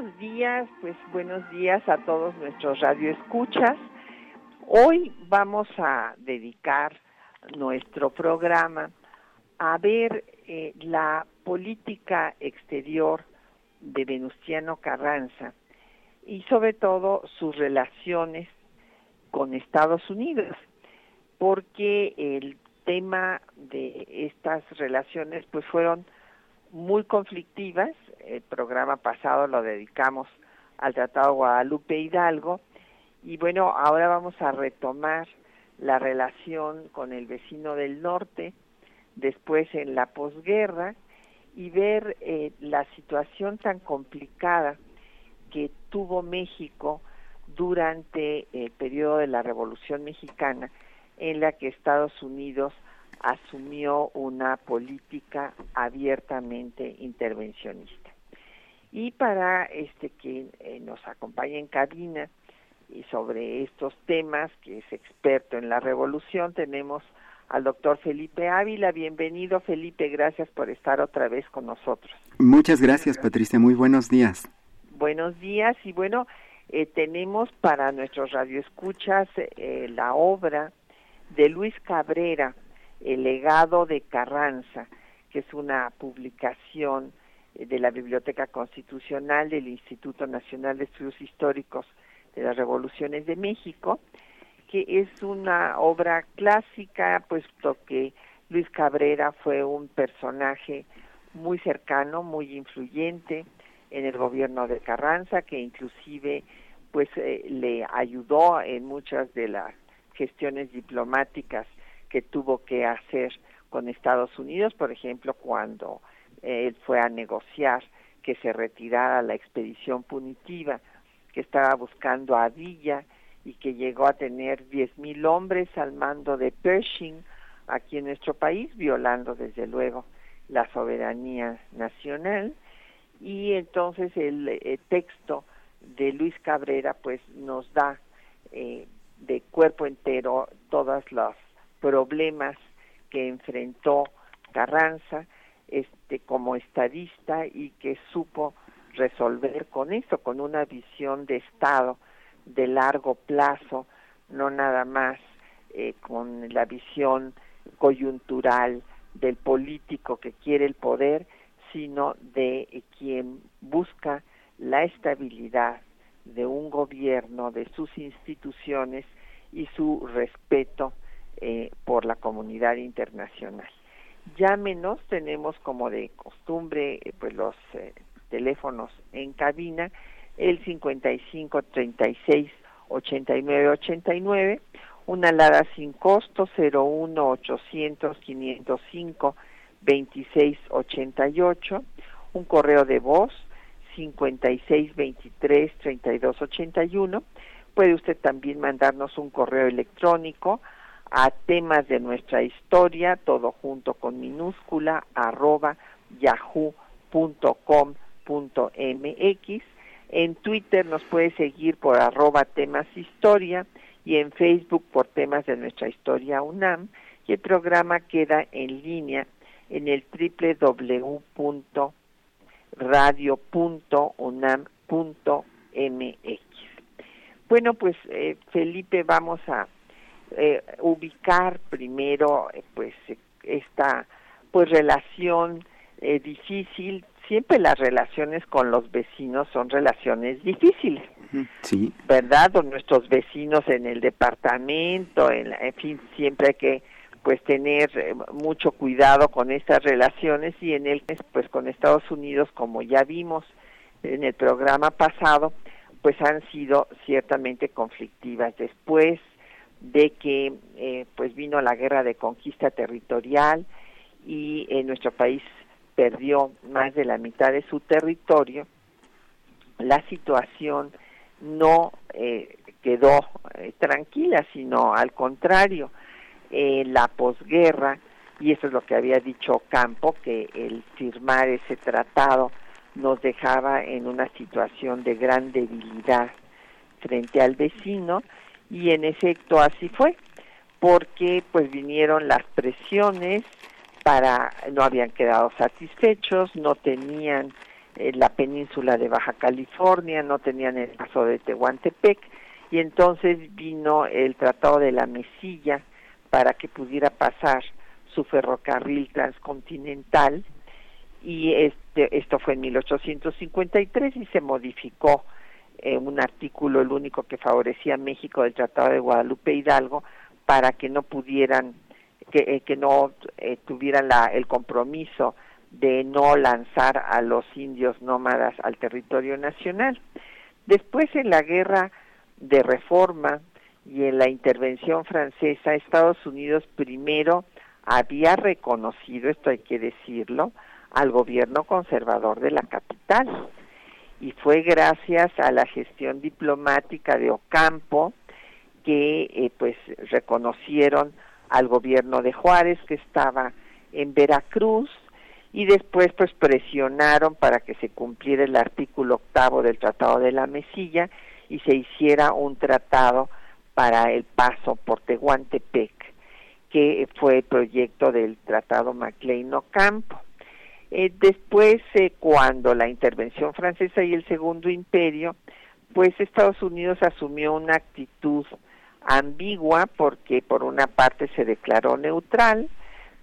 Buenos días, pues buenos días a todos nuestros radioescuchas. Hoy vamos a dedicar nuestro programa a ver eh, la política exterior de Venustiano Carranza y sobre todo sus relaciones con Estados Unidos, porque el tema de estas relaciones pues fueron muy conflictivas. El programa pasado lo dedicamos al Tratado Guadalupe Hidalgo y bueno, ahora vamos a retomar la relación con el vecino del norte, después en la posguerra y ver eh, la situación tan complicada que tuvo México durante el periodo de la Revolución Mexicana, en la que Estados Unidos asumió una política abiertamente intervencionista. Y para este que eh, nos acompañe en cabina y sobre estos temas, que es experto en la revolución, tenemos al doctor Felipe Ávila. Bienvenido, Felipe, gracias por estar otra vez con nosotros. Muchas gracias, Patricia. Muy buenos días. Buenos días y bueno, eh, tenemos para nuestros radioescuchas eh, la obra de Luis Cabrera, el legado de Carranza, que es una publicación de la Biblioteca Constitucional del Instituto Nacional de Estudios Históricos de las Revoluciones de México, que es una obra clásica, puesto que Luis Cabrera fue un personaje muy cercano, muy influyente en el gobierno de Carranza, que inclusive pues eh, le ayudó en muchas de las gestiones diplomáticas que tuvo que hacer con Estados Unidos, por ejemplo, cuando él fue a negociar que se retirara la expedición punitiva que estaba buscando a Villa y que llegó a tener diez mil hombres al mando de Pershing aquí en nuestro país, violando desde luego la soberanía nacional. Y entonces el, eh, texto de Luis Cabrera pues nos da eh, de cuerpo entero todas las problemas que enfrentó Carranza este como estadista y que supo resolver con esto, con una visión de Estado de largo plazo, no nada más eh, con la visión coyuntural del político que quiere el poder, sino de quien busca la estabilidad de un gobierno, de sus instituciones y su respeto eh, por la comunidad internacional. Llámenos, tenemos como de costumbre eh, pues los eh, teléfonos en cabina, el 55 36 89 89, una alada sin costo 01 800 505 26 88, un correo de voz 56 23 32 81. Puede usted también mandarnos un correo electrónico a temas de nuestra historia, todo junto con minúscula, arroba yahoo.com.mx. En Twitter nos puede seguir por arroba temas historia y en Facebook por temas de nuestra historia UNAM y el programa queda en línea en el www.radio.unam.mx. Bueno, pues eh, Felipe, vamos a eh, ubicar primero eh, pues esta pues relación eh, difícil siempre las relaciones con los vecinos son relaciones difíciles. Sí. ¿Verdad? O nuestros vecinos en el departamento, en, en fin, siempre hay que pues tener eh, mucho cuidado con estas relaciones y en el pues con Estados Unidos como ya vimos en el programa pasado pues han sido ciertamente conflictivas después de que eh, pues vino la guerra de conquista territorial y en nuestro país perdió más de la mitad de su territorio la situación no eh, quedó tranquila sino al contrario en la posguerra, y eso es lo que había dicho Campo, que el firmar ese tratado nos dejaba en una situación de gran debilidad frente al vecino, y en efecto así fue, porque pues vinieron las presiones para, no habían quedado satisfechos, no tenían eh, la península de Baja California, no tenían el paso de Tehuantepec, y entonces vino el Tratado de la Mesilla, para que pudiera pasar su ferrocarril transcontinental y este, esto fue en 1853 y se modificó eh, un artículo, el único que favorecía a México del Tratado de Guadalupe Hidalgo, para que no pudieran, que, eh, que no eh, tuvieran la, el compromiso de no lanzar a los indios nómadas al territorio nacional. Después en la guerra de reforma y en la intervención francesa Estados Unidos primero había reconocido, esto hay que decirlo, al gobierno conservador de la capital. Y fue gracias a la gestión diplomática de Ocampo que eh, pues reconocieron al gobierno de Juárez que estaba en Veracruz y después pues presionaron para que se cumpliera el artículo octavo del Tratado de la Mesilla y se hiciera un tratado para el paso por Tehuantepec, que fue el proyecto del Tratado Maclean-Ocampo. Eh, después, eh, cuando la intervención francesa y el Segundo Imperio, pues Estados Unidos asumió una actitud ambigua porque por una parte se declaró neutral,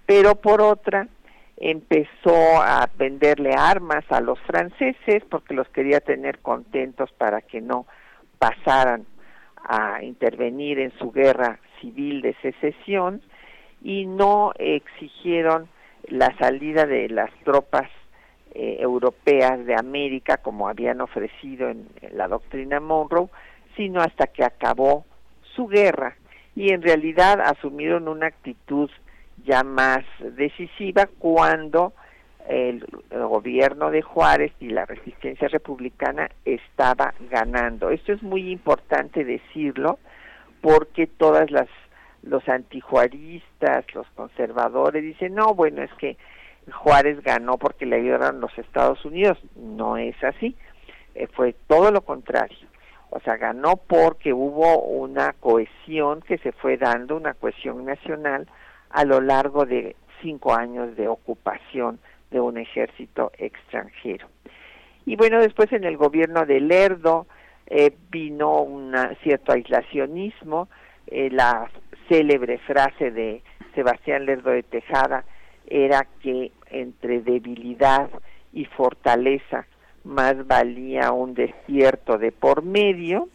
pero por otra empezó a venderle armas a los franceses porque los quería tener contentos para que no pasaran a intervenir en su guerra civil de secesión y no exigieron la salida de las tropas eh, europeas de América como habían ofrecido en, la doctrina Monroe, sino hasta que acabó su guerra y en realidad asumieron una actitud ya más decisiva cuando el, gobierno de Juárez y la resistencia republicana estaba ganando. Esto es muy importante decirlo porque todas las los antijuaristas, los conservadores dicen, "No, bueno, es que Juárez ganó porque le ayudaron los Estados Unidos." No es así. Eh, fue todo lo contrario. O sea, ganó porque hubo una cohesión que se fue dando, una cohesión nacional a lo largo de cinco años de ocupación de un ejército extranjero. Y bueno, después en el gobierno de Lerdo eh, vino un cierto aislacionismo, eh, la célebre frase de Sebastián Lerdo de Tejada era que entre debilidad y fortaleza más valía un desierto de por medio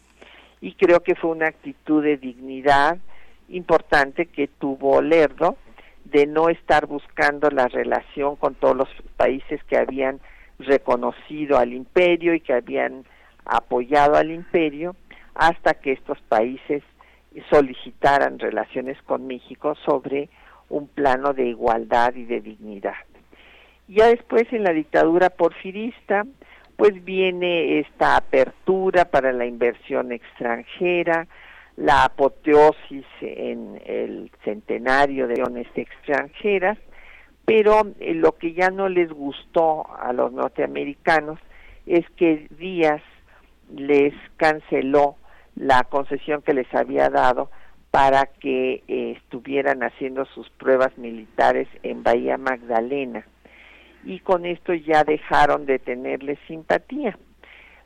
y creo que fue una actitud de dignidad importante que tuvo Lerdo de no estar buscando la relación con todos los países que habían reconocido al imperio y que habían apoyado al imperio hasta que estos países solicitaran relaciones con México sobre un plano de igualdad y de dignidad. Ya después en la dictadura porfirista, pues viene esta apertura para la inversión extranjera, la apoteosis en el centenario de uniones extranjeras, pero eh, lo que ya no les gustó a los norteamericanos es que Díaz les canceló la concesión que les había dado para que eh, estuvieran haciendo sus pruebas militares en Bahía Magdalena y con esto ya dejaron de tenerles simpatía.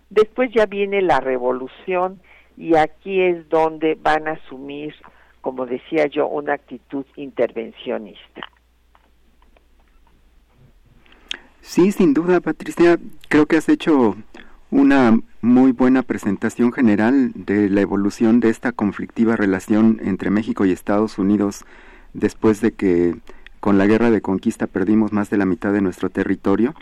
Después ya viene la revolución y aquí es donde van a asumir, como decía yo, una actitud intervencionista. Sí, sin duda, Patricia. Creo que has hecho una muy buena presentación general de la evolución de esta conflictiva relación entre México y Estados Unidos después de que con la guerra de conquista perdimos más de la mitad de nuestro territorio.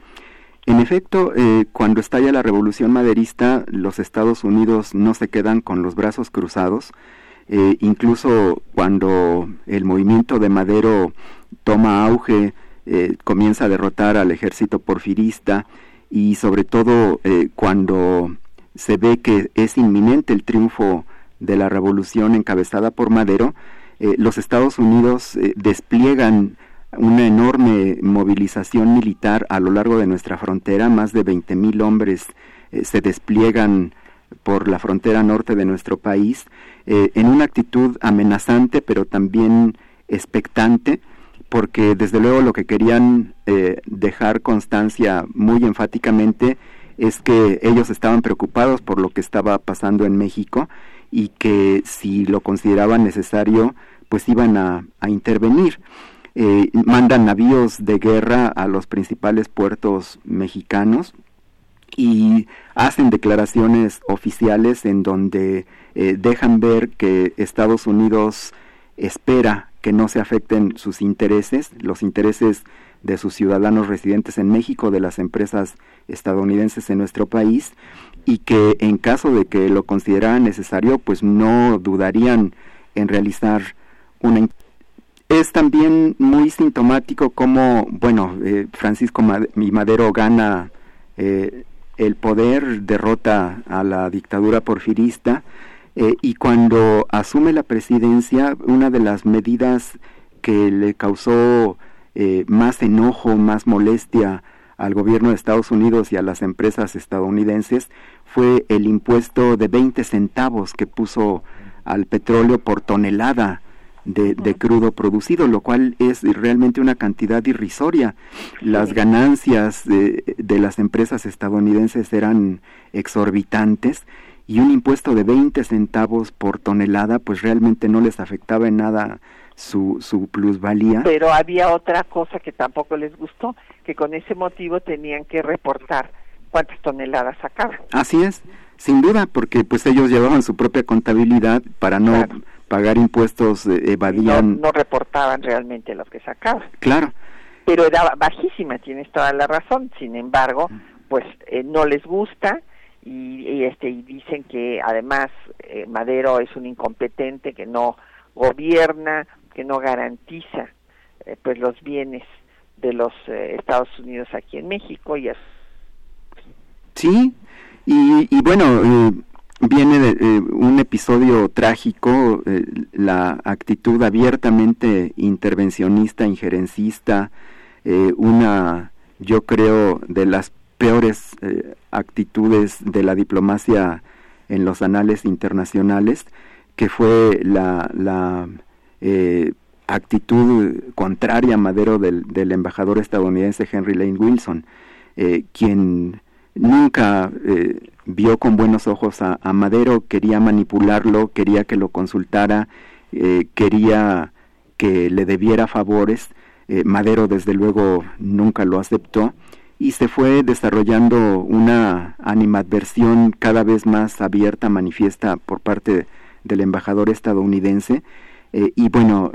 En efecto, eh, cuando estalla la revolución maderista, los Estados Unidos no se quedan con los brazos cruzados. Eh, incluso cuando el movimiento de Madero toma auge, eh, comienza a derrotar al ejército porfirista y sobre todo cuando se ve que es inminente el triunfo de la revolución encabezada por Madero, los Estados Unidos despliegan una enorme movilización militar a lo largo de nuestra frontera, más de 20.000 hombres eh, se despliegan por la frontera norte de nuestro país eh, en una actitud amenazante pero también expectante porque desde luego lo que querían eh, dejar constancia muy enfáticamente es que ellos estaban preocupados por lo que estaba pasando en México y que si lo consideraban necesario pues iban a intervenir. Eh, mandan navíos de guerra a los principales puertos mexicanos y hacen declaraciones oficiales en donde eh, dejan ver que Estados Unidos espera que no se afecten sus intereses, los intereses de sus ciudadanos residentes en México, de las empresas estadounidenses en nuestro país, y que en caso de que lo consideraran necesario, pues no dudarían en realizar una es también muy sintomático como, bueno, eh, Francisco Madero gana eh, el poder, derrota a la dictadura porfirista eh, y cuando asume la presidencia, una de las medidas que le causó más enojo, más molestia al gobierno de Estados Unidos y a las empresas estadounidenses fue el impuesto de 20 centavos que puso al petróleo por tonelada de, crudo producido, lo cual es realmente una cantidad irrisoria. Las ganancias de, las empresas estadounidenses eran exorbitantes y un impuesto de 20 centavos por tonelada pues realmente no les afectaba en nada su, su plusvalía. Pero había otra cosa que tampoco les gustó, que con ese motivo tenían que reportar cuántas toneladas sacaban. Así es, sin duda, porque pues ellos llevaban su propia contabilidad para no pagar impuestos eh, evadían. No, reportaban realmente los que sacaban. Claro. Pero era bajísima, tienes toda la razón. Sin embargo, pues eh, no les gusta y, este y dicen que además eh, Madero es un incompetente que no gobierna, que no garantiza pues los bienes de los Estados Unidos aquí en México y Sí, y, y bueno, viene de, eh, un episodio trágico, eh, la actitud abiertamente intervencionista, injerencista, eh, una, yo creo, de las peores actitudes de la diplomacia en los anales internacionales, que fue la, la actitud contraria a Madero del, embajador estadounidense Henry Lane Wilson, quien nunca vio con buenos ojos a, Madero, quería manipularlo, quería que lo consultara, eh, quería que le debiera favores. Eh, Madero desde luego nunca lo aceptó y se fue desarrollando una animadversión cada vez más abierta, manifiesta por parte del embajador estadounidense. Eh, y bueno,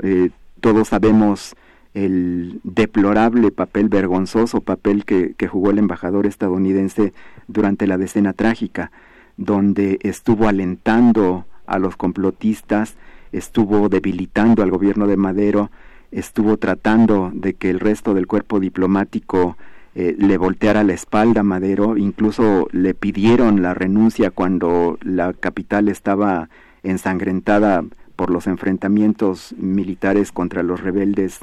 todos sabemos el deplorable papel, vergonzoso papel que, jugó el embajador estadounidense durante la decena trágica, donde estuvo alentando a los complotistas, estuvo debilitando al gobierno de Madero, estuvo tratando de que el resto del cuerpo diplomático eh, le volteara la espalda a Madero, incluso le pidieron la renuncia cuando la capital estaba ensangrentada por los enfrentamientos militares contra los rebeldes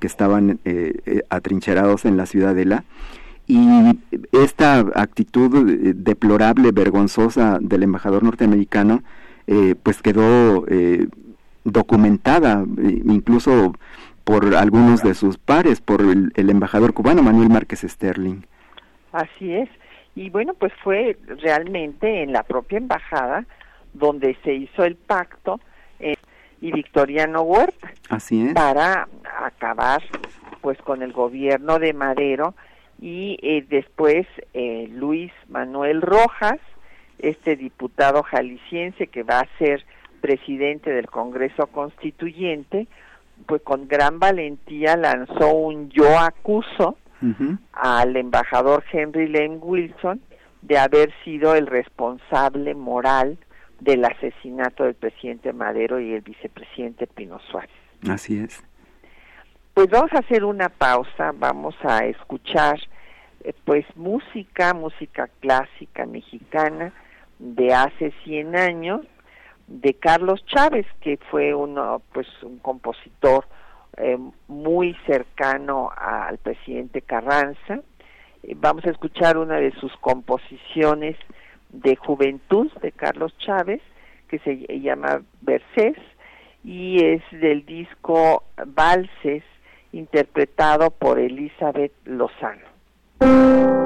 que estaban eh, eh, atrincherados en la ciudadela. Y esta actitud eh, deplorable, vergonzosa del embajador norteamericano, pues quedó documentada incluso por algunos de sus pares, por el, el, embajador cubano Manuel Márquez Sterling. Así es. Y bueno, pues fue realmente en la propia embajada donde se hizo el pacto y Victoriano Huerta Así es. para acabar pues con el gobierno de Madero y eh, después eh, Luis Manuel Rojas, este diputado jalisciense que va a ser presidente del Congreso Constituyente, pues con gran valentía lanzó un yo acuso al embajador Henry Lane Wilson de haber sido el responsable moral del asesinato del presidente Madero y el vicepresidente Pino Suárez. Así es. Pues vamos a hacer una pausa, vamos a escuchar eh, pues música, música clásica mexicana de hace 100 años de Carlos Chávez, que fue uno pues un compositor eh, muy cercano al presidente Carranza. Eh, vamos a escuchar una de sus composiciones de juventud de Carlos Chávez, que se llama Versés, y es del disco Valses, interpretado por Elizabeth Lozano.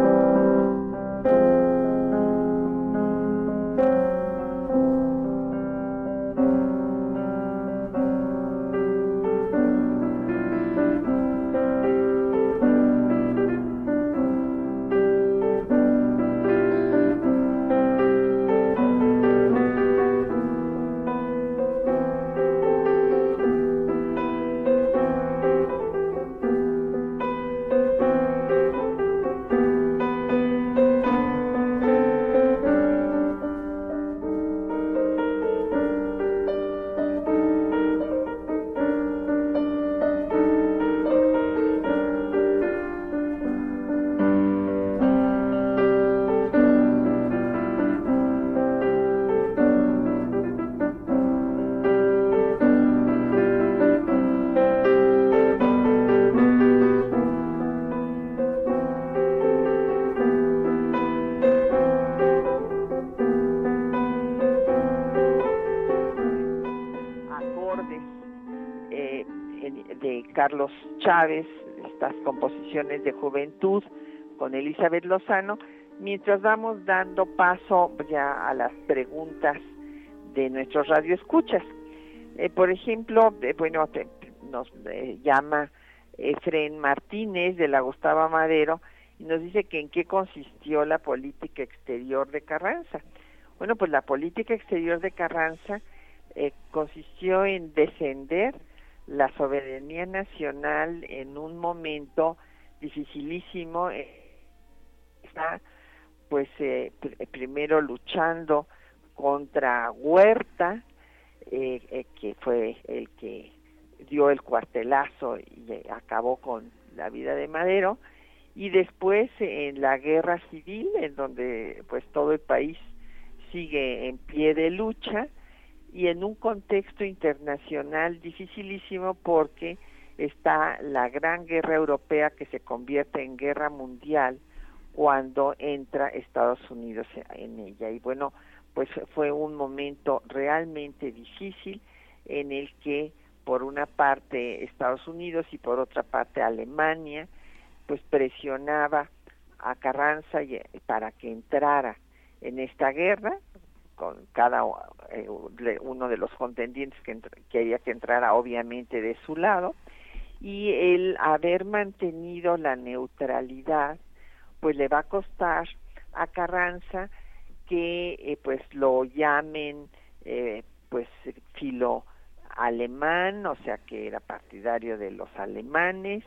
Estas composiciones de juventud con Elizabeth Lozano, mientras vamos dando paso ya a las preguntas de nuestros radioescuchas. Eh, por ejemplo, eh, bueno, nos eh, llama Efren Martínez de la Gustavo Madero y nos dice que en qué consistió la política exterior de Carranza. Bueno, pues la política exterior de Carranza consistió en defender la soberanía nacional en un momento dificilísimo eh, está pues eh, primero luchando contra Huerta eh, que fue el que dio el cuartelazo y acabó con la vida de Madero y después en la guerra civil en donde pues todo el país sigue en pie de lucha y en un contexto internacional dificilísimo porque está la gran guerra europea que se convierte en guerra mundial cuando entra Estados Unidos en ella. Y bueno, pues fue un momento realmente difícil en el que por una parte Estados Unidos y por otra parte Alemania pues presionaba a Carranza para que entrara en esta guerra con cada eh, uno de los contendientes que, quería que entrara obviamente de su lado y el haber mantenido la neutralidad pues le va a costar a Carranza que eh, pues lo llamen eh, pues filo alemán, o sea que era partidario de los alemanes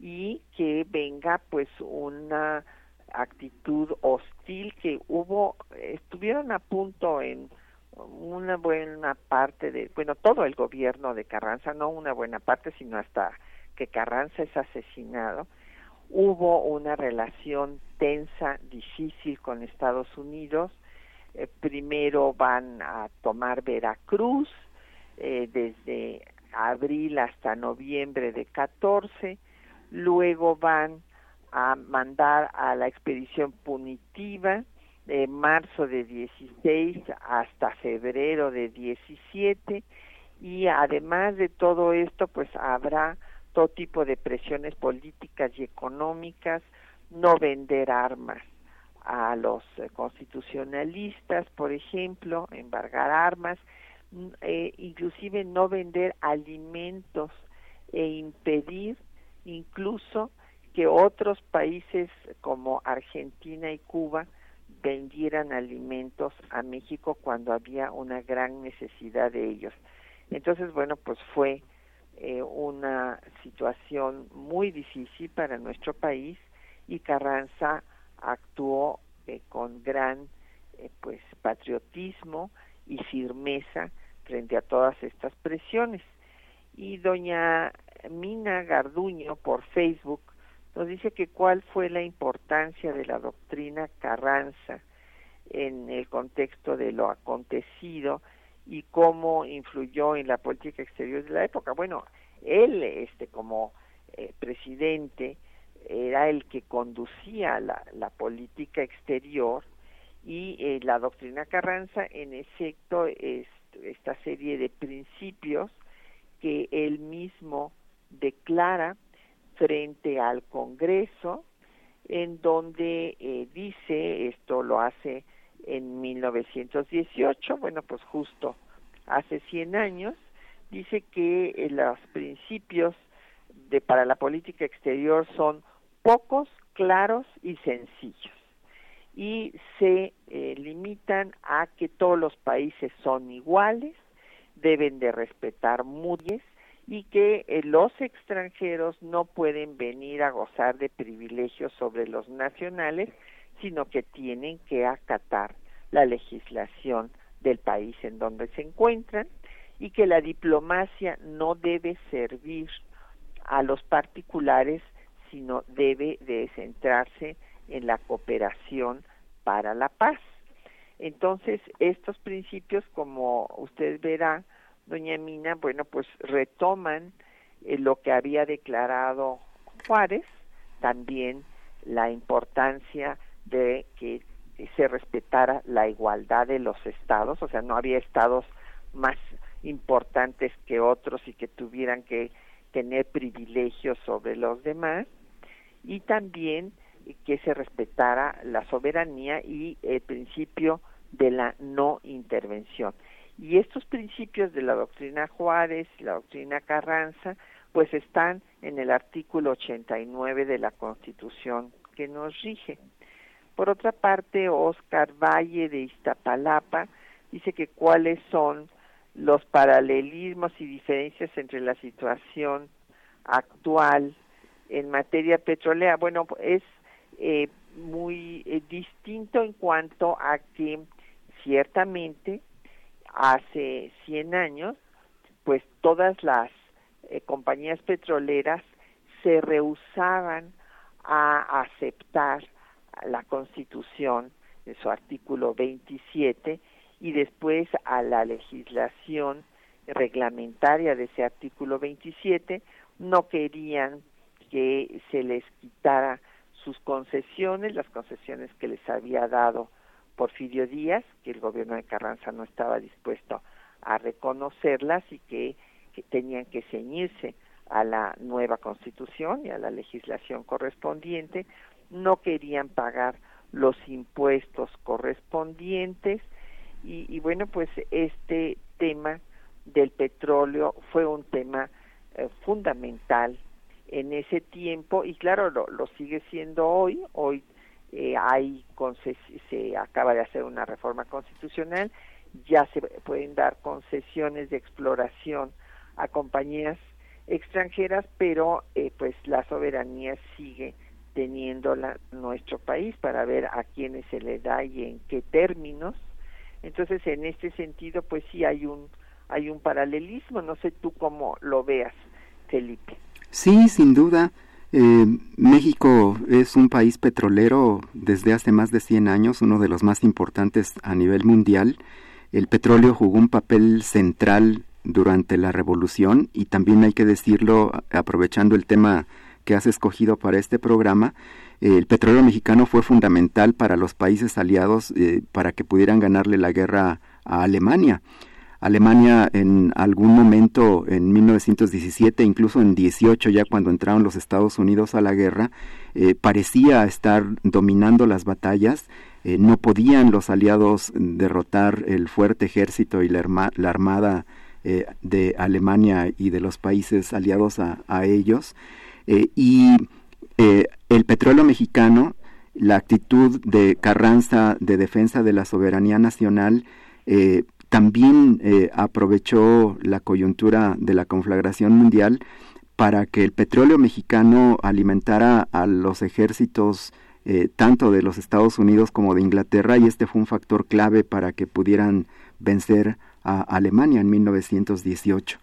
y que venga pues una actitud hostil que hubo, estuvieron a punto en una buena parte de, bueno, todo el gobierno de Carranza, no una buena parte, sino hasta que Carranza es asesinado, hubo una relación tensa, difícil con Estados Unidos. Eh, primero van a tomar Veracruz eh, desde abril hasta noviembre de 14, luego van a mandar a la expedición punitiva de marzo de 16 hasta febrero de 17 y además de todo esto pues habrá todo tipo de presiones políticas y económicas, no vender armas a los constitucionalistas, por ejemplo, embargar armas, eh, inclusive no vender alimentos e impedir incluso que otros países como Argentina y Cuba vendieran alimentos a México cuando había una gran necesidad de ellos. Entonces, bueno, pues fue eh, una situación muy difícil para nuestro país y Carranza actuó eh, con gran eh, pues patriotismo y firmeza frente a todas estas presiones. Y doña Mina Garduño por Facebook nos dice que cuál fue la importancia de la doctrina Carranza en el contexto de lo acontecido y cómo influyó en la política exterior de la época. Bueno, él, este, como eh, presidente, era el que conducía la, política exterior y eh, la doctrina Carranza, en efecto, es esta serie de principios que él mismo declara frente al Congreso, en donde eh, dice, esto lo hace en 1918, bueno, pues justo hace 100 años, dice que eh, los principios de para la política exterior son pocos, claros y sencillos. Y se eh, limitan a que todos los países son iguales, deben de respetar mutues y que eh, los extranjeros no pueden venir a gozar de privilegios sobre los nacionales, sino que tienen que acatar la legislación del país en donde se encuentran y que la diplomacia no debe servir a los particulares, sino debe de centrarse en la cooperación para la paz. Entonces, estos principios, como usted verá, doña Mina, bueno, pues retoman eh, lo que había declarado Juárez, también la importancia de que se respetara la igualdad de los estados, o sea, no había estados más importantes que otros y que tuvieran que tener privilegios sobre los demás, y también que se respetara la soberanía y el principio de la no intervención. Y estos principios de la doctrina Juárez, la doctrina Carranza, pues están en el artículo 89 de la Constitución que nos rige. Por otra parte, Oscar Valle de Iztapalapa dice que cuáles son los paralelismos y diferencias entre la situación actual en materia petrolera. Bueno, es eh, muy eh, distinto en cuanto a que ciertamente hace 100 años, pues todas las eh, compañías petroleras se rehusaban a aceptar la Constitución en su artículo 27 y después a la legislación reglamentaria de ese artículo 27 no querían que se les quitara sus concesiones, las concesiones que les había dado Porfirio Díaz, que el gobierno de Carranza no estaba dispuesto a reconocerlas y que, tenían que ceñirse a la nueva constitución y a la legislación correspondiente, no querían pagar los impuestos correspondientes. Y, bueno, pues este tema del petróleo fue un tema eh, fundamental en ese tiempo y claro lo, lo sigue siendo hoy. Hoy eh, hay se acaba de hacer una reforma constitucional ya se pueden dar concesiones de exploración a compañías extranjeras pero eh, pues la soberanía sigue teniéndola nuestro país para ver a quiénes se le da y en qué términos. Entonces en este sentido pues sí hay un hay un paralelismo. No sé tú cómo lo veas Felipe. Sí, sin duda. Eh, México es un país petrolero desde hace más de 100 años, uno de los más importantes a nivel mundial. El petróleo jugó un papel central durante la revolución y también hay que decirlo, aprovechando el tema que has escogido para este programa, el petróleo mexicano fue fundamental para los países aliados eh, para que pudieran ganarle la guerra a Alemania. Alemania en algún momento en 1917, incluso en 18 ya cuando entraron los Estados Unidos a la guerra, eh, parecía estar dominando las batallas. Eh, no podían los aliados derrotar el fuerte ejército y la, armada eh, de Alemania y de los países aliados a, ellos. y el petróleo mexicano, la actitud de Carranza de defensa de la soberanía nacional, también aprovechó la coyuntura de la conflagración mundial para que el petróleo mexicano alimentara a los ejércitos eh, tanto de los Estados Unidos como de Inglaterra y este fue un factor clave para que pudieran vencer a Alemania en 1918.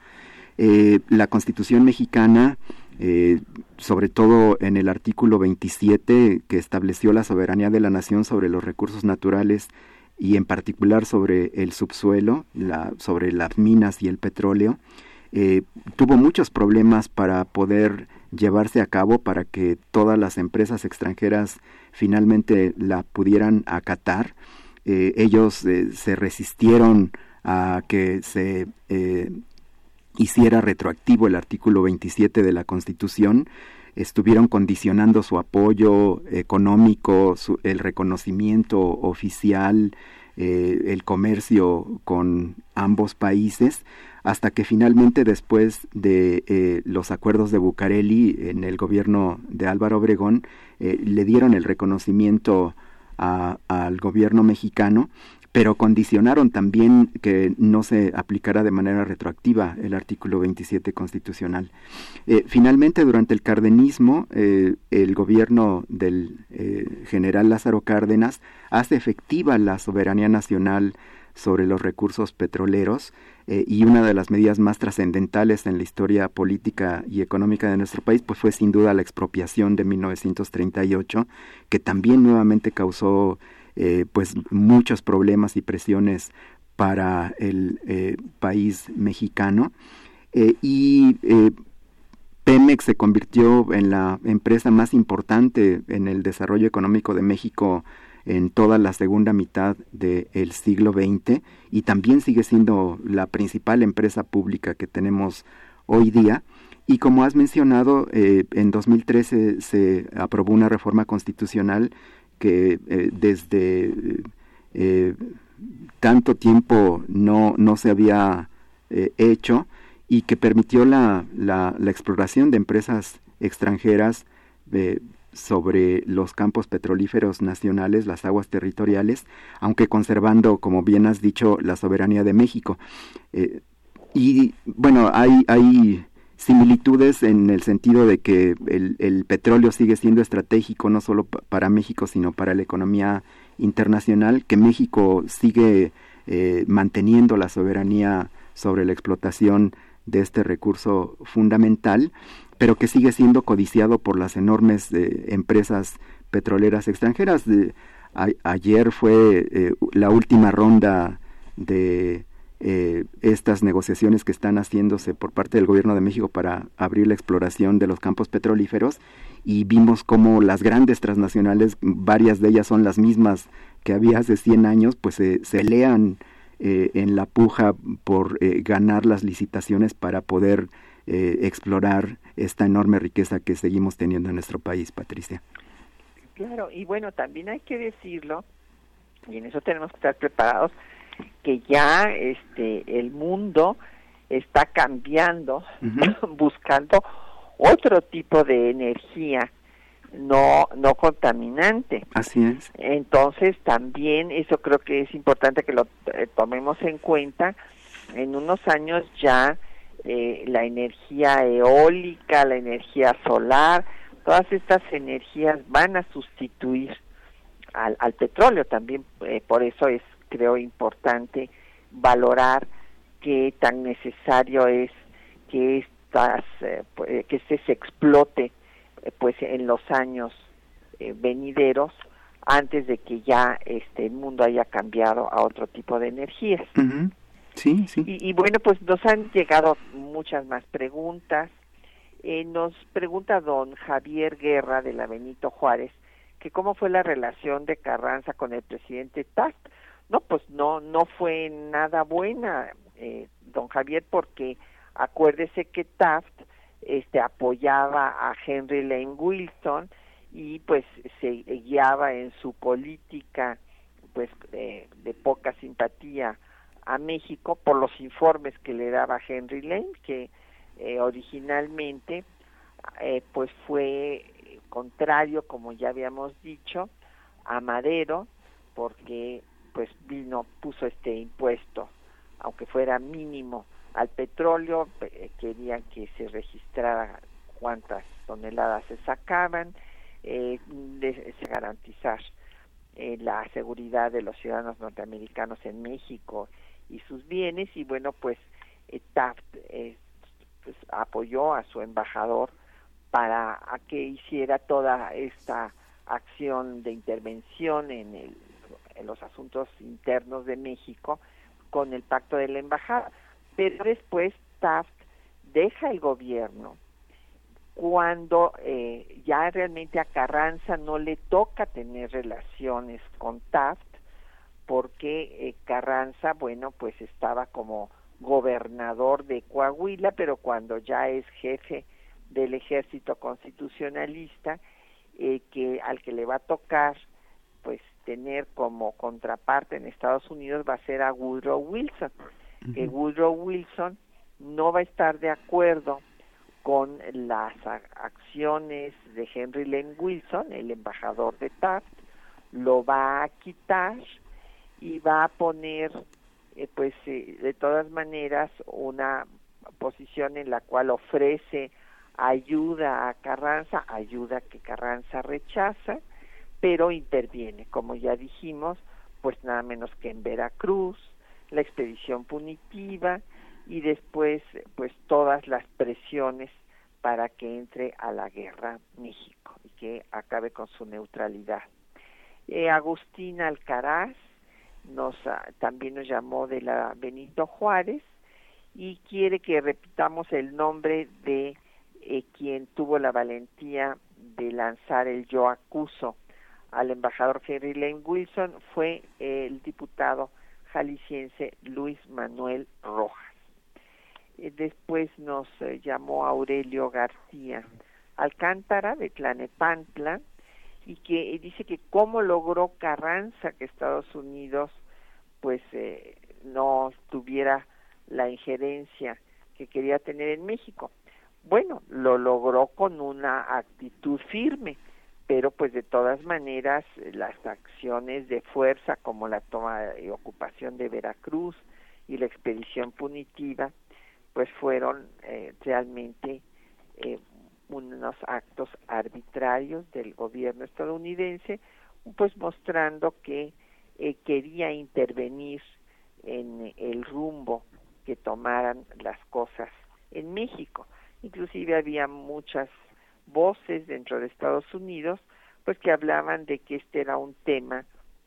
Eh, la Constitución mexicana, eh, sobre todo en el artículo 27 que estableció la soberanía de la nación sobre los recursos naturales y en particular sobre el subsuelo, sobre las minas y el petróleo, eh, tuvo muchos problemas para poder llevarse a cabo para que todas las empresas extranjeras finalmente la pudieran acatar. Eh, ellos eh, se resistieron a que se hiciera retroactivo el artículo 27 de la Constitución, estuvieron condicionando su apoyo económico, el reconocimiento oficial, el comercio con ambos países hasta que finalmente después de eh, los acuerdos de Bucareli en el gobierno de Álvaro Obregón eh, le dieron el reconocimiento al gobierno mexicano pero condicionaron también que no se aplicara de manera retroactiva el artículo 27 constitucional. Eh, finalmente, durante el cardenismo, el gobierno del general Lázaro Cárdenas hace efectiva la soberanía nacional sobre los recursos petroleros eh, y una de las medidas más trascendentales en la historia política y económica de nuestro país pues fue sin duda la expropiación de 1938 que también nuevamente causó eh, pues muchos problemas y presiones para el eh, país mexicano y Pemex se convirtió en la empresa más importante en el desarrollo económico de México en toda la segunda mitad del siglo XX y también sigue siendo la principal empresa pública que tenemos hoy día. Y como has mencionado, eh, en 2013 se aprobó una reforma constitucional que eh, desde eh, tanto tiempo no, no se había hecho y que permitió la, la, la exploración de empresas extranjeras sobre los campos petrolíferos nacionales, las aguas territoriales, aunque conservando, como bien has dicho, la soberanía de México. Eh, y bueno, hay, hay similitudes en el sentido de que el, petróleo sigue siendo estratégico no solo para México, sino para la economía internacional, que México sigue eh, manteniendo la soberanía sobre la explotación de este recurso fundamental pero que sigue siendo codiciado por las enormes eh, empresas petroleras extranjeras. ayer fue eh, la última ronda de eh, estas negociaciones que están haciéndose por parte del gobierno de México para abrir la exploración de los campos petrolíferos y vimos como las grandes transnacionales, varias de ellas son las mismas que había hace 100 años, pues se lean en la puja por ganar las licitaciones para poder explorar esta enorme riqueza que seguimos teniendo en nuestro país, Patricia. Claro, y bueno, también hay que decirlo, y en eso tenemos que estar preparados, que ya este el mundo está cambiando, buscando otro tipo de energía no no contaminante. Así es. Entonces también eso creo que es importante que lo eh, tomemos en cuenta. En unos años ya eh, la energía eólica, la energía solar, todas estas energías van a sustituir al, al petróleo también, eh, por eso es creo importante valorar qué tan necesario es que estas eh, pues, que este se explote pues en los años venideros antes de que ya este el mundo haya cambiado a otro tipo de energías. Sí, sí. Y, bueno, pues nos han llegado muchas más preguntas. Eh, nos pregunta don Javier Guerra de la Benito Juárez que cómo fue la relación de Carranza con el presidente Taft. No, pues no, no fue nada buena, eh, don Javier, porque acuérdese que Taft este, apoyaba a Henry Lane Wilson y pues se guiaba en su política pues de poca simpatía a México por los informes que le daba Henry Lane, que eh, originalmente eh, pues fue contrario, como ya habíamos dicho, a Madero, porque pues vino, puso este impuesto, aunque fuera mínimo, al petróleo, querían que se registrara cuántas toneladas se sacaban, eh, de, garantizar eh, la seguridad de los ciudadanos norteamericanos en México y sus bienes y bueno pues eh, Taft eh, pues, apoyó a su embajador para que hiciera toda esta acción de intervención en, el, en los asuntos internos de México con el pacto de la embajada. Pero después Taft deja el gobierno cuando eh, ya realmente a Carranza no le toca tener relaciones con Taft, porque eh, Carranza, bueno, pues estaba como gobernador de Coahuila, pero cuando ya es jefe del ejército constitucionalista, eh, que al que le va a tocar, pues tener como contraparte en Estados Unidos va a ser a Woodrow Wilson, que Woodrow Wilson no va a estar de acuerdo con las acciones de Henry Lane Wilson, el embajador de Taft, lo va a quitar y va a poner, eh, pues eh, de todas maneras, una posición en la cual ofrece ayuda a Carranza, ayuda que Carranza rechaza, pero interviene, como ya dijimos, pues nada menos que en Veracruz, la expedición punitiva, y después pues todas las presiones para que entre a la guerra México y que acabe con su neutralidad. Eh, Agustín Alcaraz nos ah, también nos llamó de la Benito Juárez y quiere que repitamos el nombre de eh, quien tuvo la valentía de lanzar el yo acuso al embajador Henry Lane Wilson fue el diputado jalisciense Luis Manuel Rojas. Eh, después nos eh, llamó Aurelio García Alcántara de Tlanepantla y que dice que cómo logró Carranza que Estados Unidos pues eh, no tuviera la injerencia que quería tener en México. Bueno, lo logró con una actitud firme, pero pues de todas maneras las acciones de fuerza como la toma y ocupación de Veracruz y la expedición punitiva pues fueron eh, realmente eh, unos actos arbitrarios del gobierno estadounidense, pues mostrando que eh, quería intervenir en el rumbo que tomaran las cosas en México. Inclusive había muchas voces dentro de Estados Unidos pues que hablaban de que este era un tema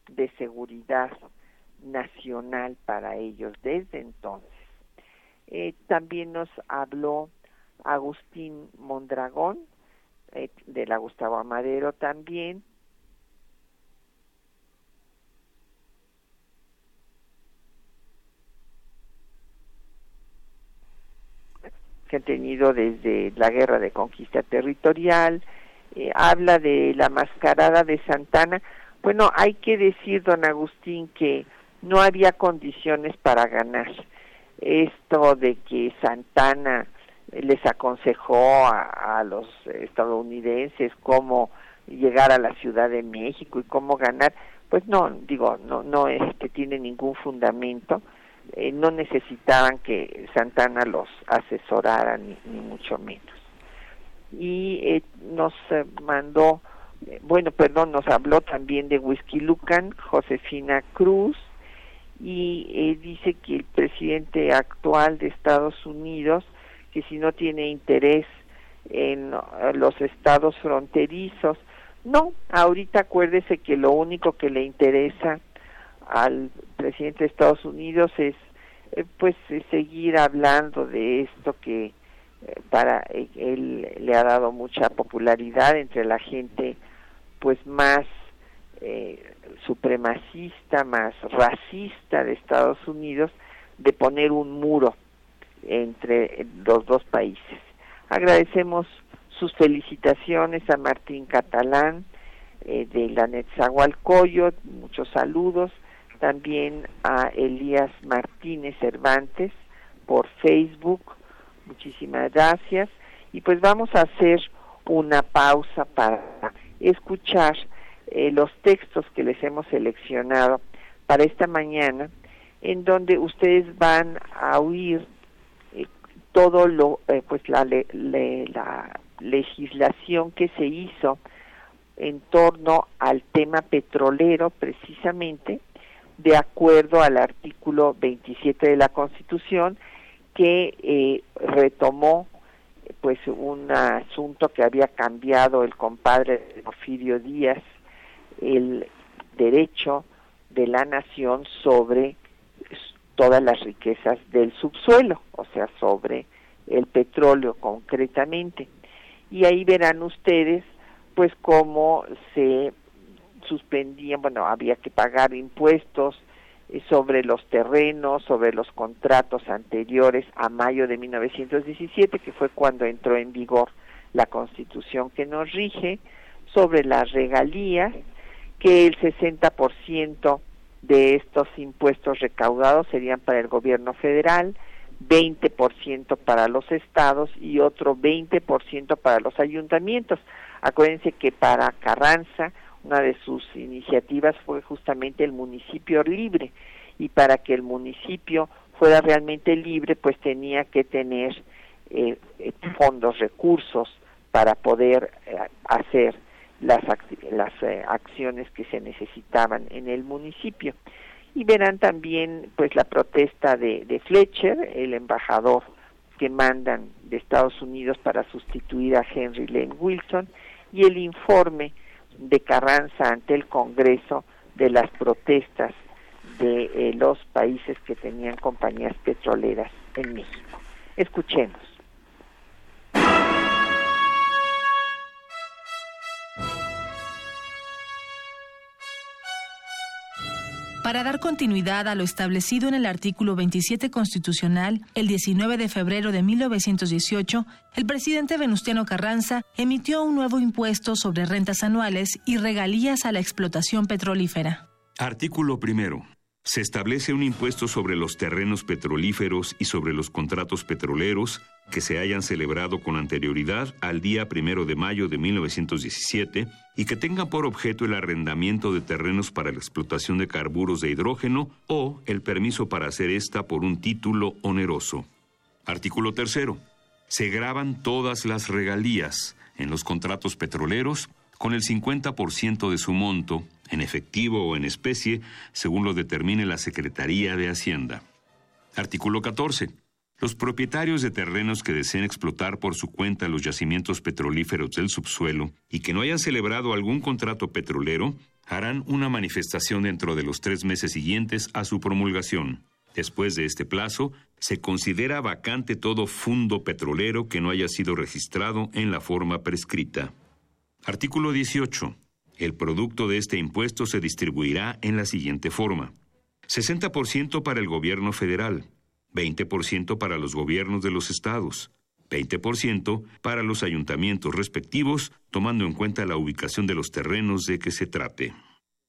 de seguridad nacional para ellos desde entonces. Eh, también nos habló Agustín Mondragón, eh, de la Gustavo Amadero también. Que han tenido desde la guerra de conquista territorial, eh, habla de la mascarada de Santana. Bueno, hay que decir, don Agustín, que no había condiciones para ganar esto de que Santana les aconsejó a, los estadounidenses cómo llegar a la Ciudad de México y cómo ganar, pues no, digo, no, no es que tiene ningún fundamento, eh, no necesitaban que Santana los asesorara ni, mucho menos. Y eh, nos eh, mandó, bueno, perdón, nos habló también de Whisky Lucan, Josefina Cruz, y eh, dice que el presidente actual de Estados Unidos, que si no tiene interés en eh, los estados fronterizos, no, ahorita acuérdese que lo único que le interesa al presidente de Estados Unidos es eh, pues seguir hablando de esto que para él le ha dado mucha popularidad entre la gente pues más eh, supremacista, más racista de Estados Unidos, de poner un muro entre los dos países. Agradecemos sus felicitaciones a Martín Catalán eh, de la Netzahualcoyot, muchos saludos, también a Elías Martínez Cervantes por Facebook, muchísimas gracias, y pues vamos a hacer una pausa para escuchar eh, los textos que les hemos seleccionado para esta mañana, en donde ustedes van a oír eh, todo lo, eh, pues la, la legislación que se hizo en torno al tema petrolero precisamente, de acuerdo al artículo 27 de la Constitución, que eh, retomó pues un asunto que había cambiado el compadre Porfirio Díaz, el derecho de la nación sobre todas las riquezas del subsuelo, o sea, sobre el petróleo concretamente. Y ahí verán ustedes pues cómo se suspendían, bueno, había que pagar impuestos eh, sobre los terrenos, sobre los contratos anteriores a mayo de 1917, que fue cuando entró en vigor la constitución que nos rige, sobre las regalías, que el 60% de estos impuestos recaudados serían para el gobierno federal, 20% para los estados y otro 20% para los ayuntamientos. Acuérdense que para Carranza una de sus iniciativas fue justamente el municipio libre y para que el municipio fuera realmente libre pues tenía que tener eh, eh, fondos, recursos para poder eh, hacer las, las acciones que se necesitaban en el municipio. Y verán también pues la protesta de, de Fletcher, el embajador que mandan de Estados Unidos para sustituir a Henry Lane Wilson, y el informe de Carranza ante el Congreso de las protestas de eh, los países que tenían compañías petroleras en México. Escuchemos. Para dar continuidad a lo establecido en el artículo 27 constitucional, el 19 de febrero de 1918, el presidente Venustiano Carranza emitió un nuevo impuesto sobre rentas anuales y regalías a la explotación petrolífera. Artículo primero. Se establece un impuesto sobre los terrenos petrolíferos y sobre los contratos petroleros que se hayan celebrado con anterioridad al día primero de mayo de 1917 y que tengan por objeto el arrendamiento de terrenos para la explotación de carburos de hidrógeno o el permiso para hacer esta por un título oneroso. Artículo tercero. Se graban todas las regalías en los contratos petroleros con el 50% de su monto en efectivo o en especie, según lo determine la Secretaría de Hacienda. Artículo 14. Los propietarios de terrenos que deseen explotar por su cuenta los yacimientos petrolíferos del subsuelo y que no hayan celebrado algún contrato petrolero, harán una manifestación dentro de los tres meses siguientes a su promulgación. Después de este plazo, se considera vacante todo fondo petrolero que no haya sido registrado en la forma prescrita. Artículo 18. El producto de este impuesto se distribuirá en la siguiente forma. 60% para el gobierno federal, 20% para los gobiernos de los estados, 20% para los ayuntamientos respectivos, tomando en cuenta la ubicación de los terrenos de que se trate.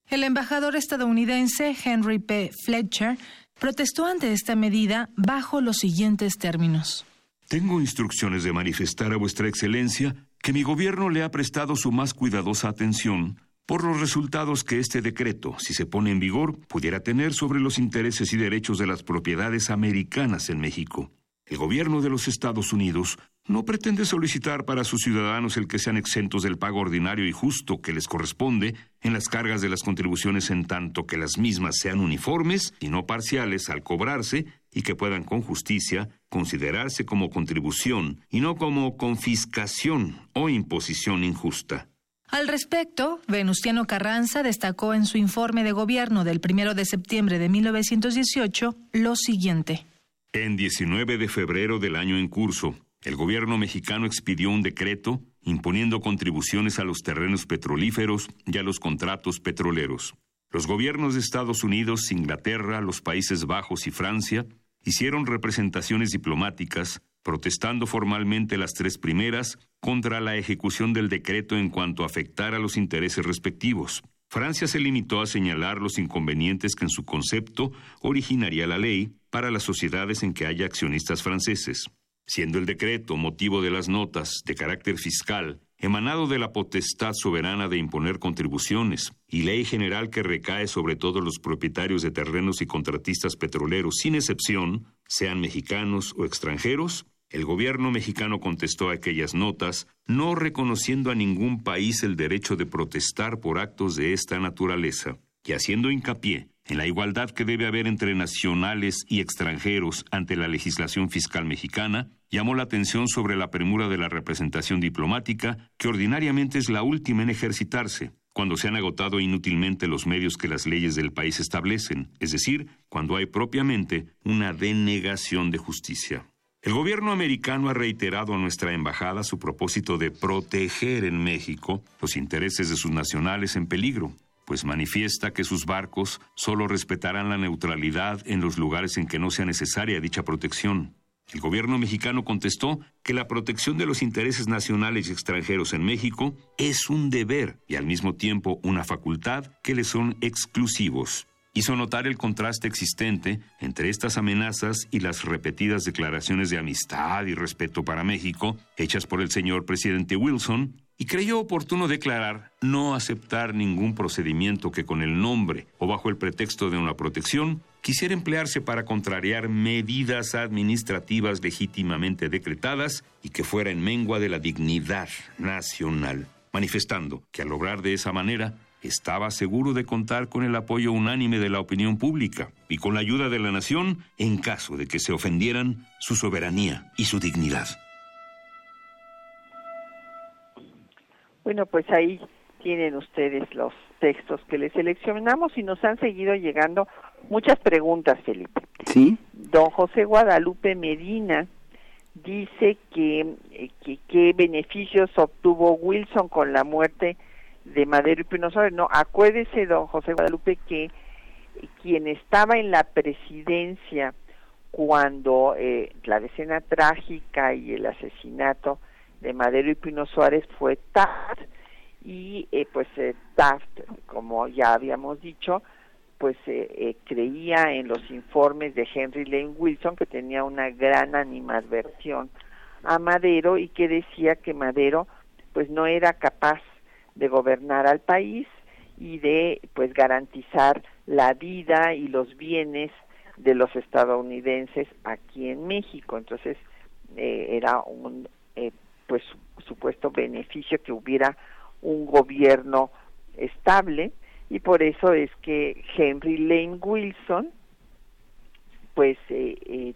El embajador estadounidense Henry P. Fletcher protestó ante esta medida bajo los siguientes términos. Tengo instrucciones de manifestar a Vuestra Excelencia que mi gobierno le ha prestado su más cuidadosa atención por los resultados que este decreto, si se pone en vigor, pudiera tener sobre los intereses y derechos de las propiedades americanas en México. El gobierno de los Estados Unidos no pretende solicitar para sus ciudadanos el que sean exentos del pago ordinario y justo que les corresponde en las cargas de las contribuciones en tanto que las mismas sean uniformes y no parciales al cobrarse y que puedan con justicia considerarse como contribución y no como confiscación o imposición injusta. Al respecto, Venustiano Carranza destacó en su informe de gobierno del 1 de septiembre de 1918 lo siguiente. En 19 de febrero del año en curso, el gobierno mexicano expidió un decreto imponiendo contribuciones a los terrenos petrolíferos y a los contratos petroleros. Los gobiernos de Estados Unidos, Inglaterra, los Países Bajos y Francia hicieron representaciones diplomáticas protestando formalmente las tres primeras contra la ejecución del decreto en cuanto afectara los intereses respectivos. Francia se limitó a señalar los inconvenientes que en su concepto originaría la ley para las sociedades en que haya accionistas franceses. Siendo el decreto motivo de las notas de carácter fiscal emanado de la potestad soberana de imponer contribuciones y ley general que recae sobre todos los propietarios de terrenos y contratistas petroleros, sin excepción, sean mexicanos o extranjeros, el gobierno mexicano contestó a aquellas notas, no reconociendo a ningún país el derecho de protestar por actos de esta naturaleza, y haciendo hincapié en la igualdad que debe haber entre nacionales y extranjeros ante la legislación fiscal mexicana, llamó la atención sobre la premura de la representación diplomática, que ordinariamente es la última en ejercitarse, cuando se han agotado inútilmente los medios que las leyes del país establecen, es decir, cuando hay propiamente una denegación de justicia. El gobierno americano ha reiterado a nuestra embajada su propósito de proteger en México los intereses de sus nacionales en peligro, pues manifiesta que sus barcos solo respetarán la neutralidad en los lugares en que no sea necesaria dicha protección. El gobierno mexicano contestó que la protección de los intereses nacionales y extranjeros en México es un deber y al mismo tiempo una facultad que le son exclusivos. Hizo notar el contraste existente entre estas amenazas y las repetidas declaraciones de amistad y respeto para México hechas por el señor presidente Wilson y creyó oportuno declarar no aceptar ningún procedimiento que con el nombre o bajo el pretexto de una protección quisiera emplearse para contrariar medidas administrativas legítimamente decretadas y que fuera en mengua de la dignidad nacional, manifestando que al lograr de esa manera estaba seguro de contar con el apoyo unánime de la opinión pública y con la ayuda de la nación en caso de que se ofendieran su soberanía y su dignidad. Bueno, pues ahí tienen ustedes los textos que les seleccionamos y nos han seguido llegando muchas preguntas, Felipe. Sí. Don José Guadalupe Medina dice que, eh, que qué beneficios obtuvo Wilson con la muerte de Madero y Pino Suárez. No, acuérdese, don José Guadalupe, que quien estaba en la presidencia cuando eh, la decena trágica y el asesinato de Madero y Pino Suárez fue Taft y eh, pues eh, Taft, como ya habíamos dicho, pues eh, creía en los informes de Henry Lane Wilson que tenía una gran animadversión a Madero y que decía que Madero pues no era capaz de gobernar al país y de pues garantizar la vida y los bienes de los estadounidenses aquí en México. Entonces era un pues supuesto beneficio que hubiera un gobierno estable y por eso es que Henry Lane Wilson pues eh, eh,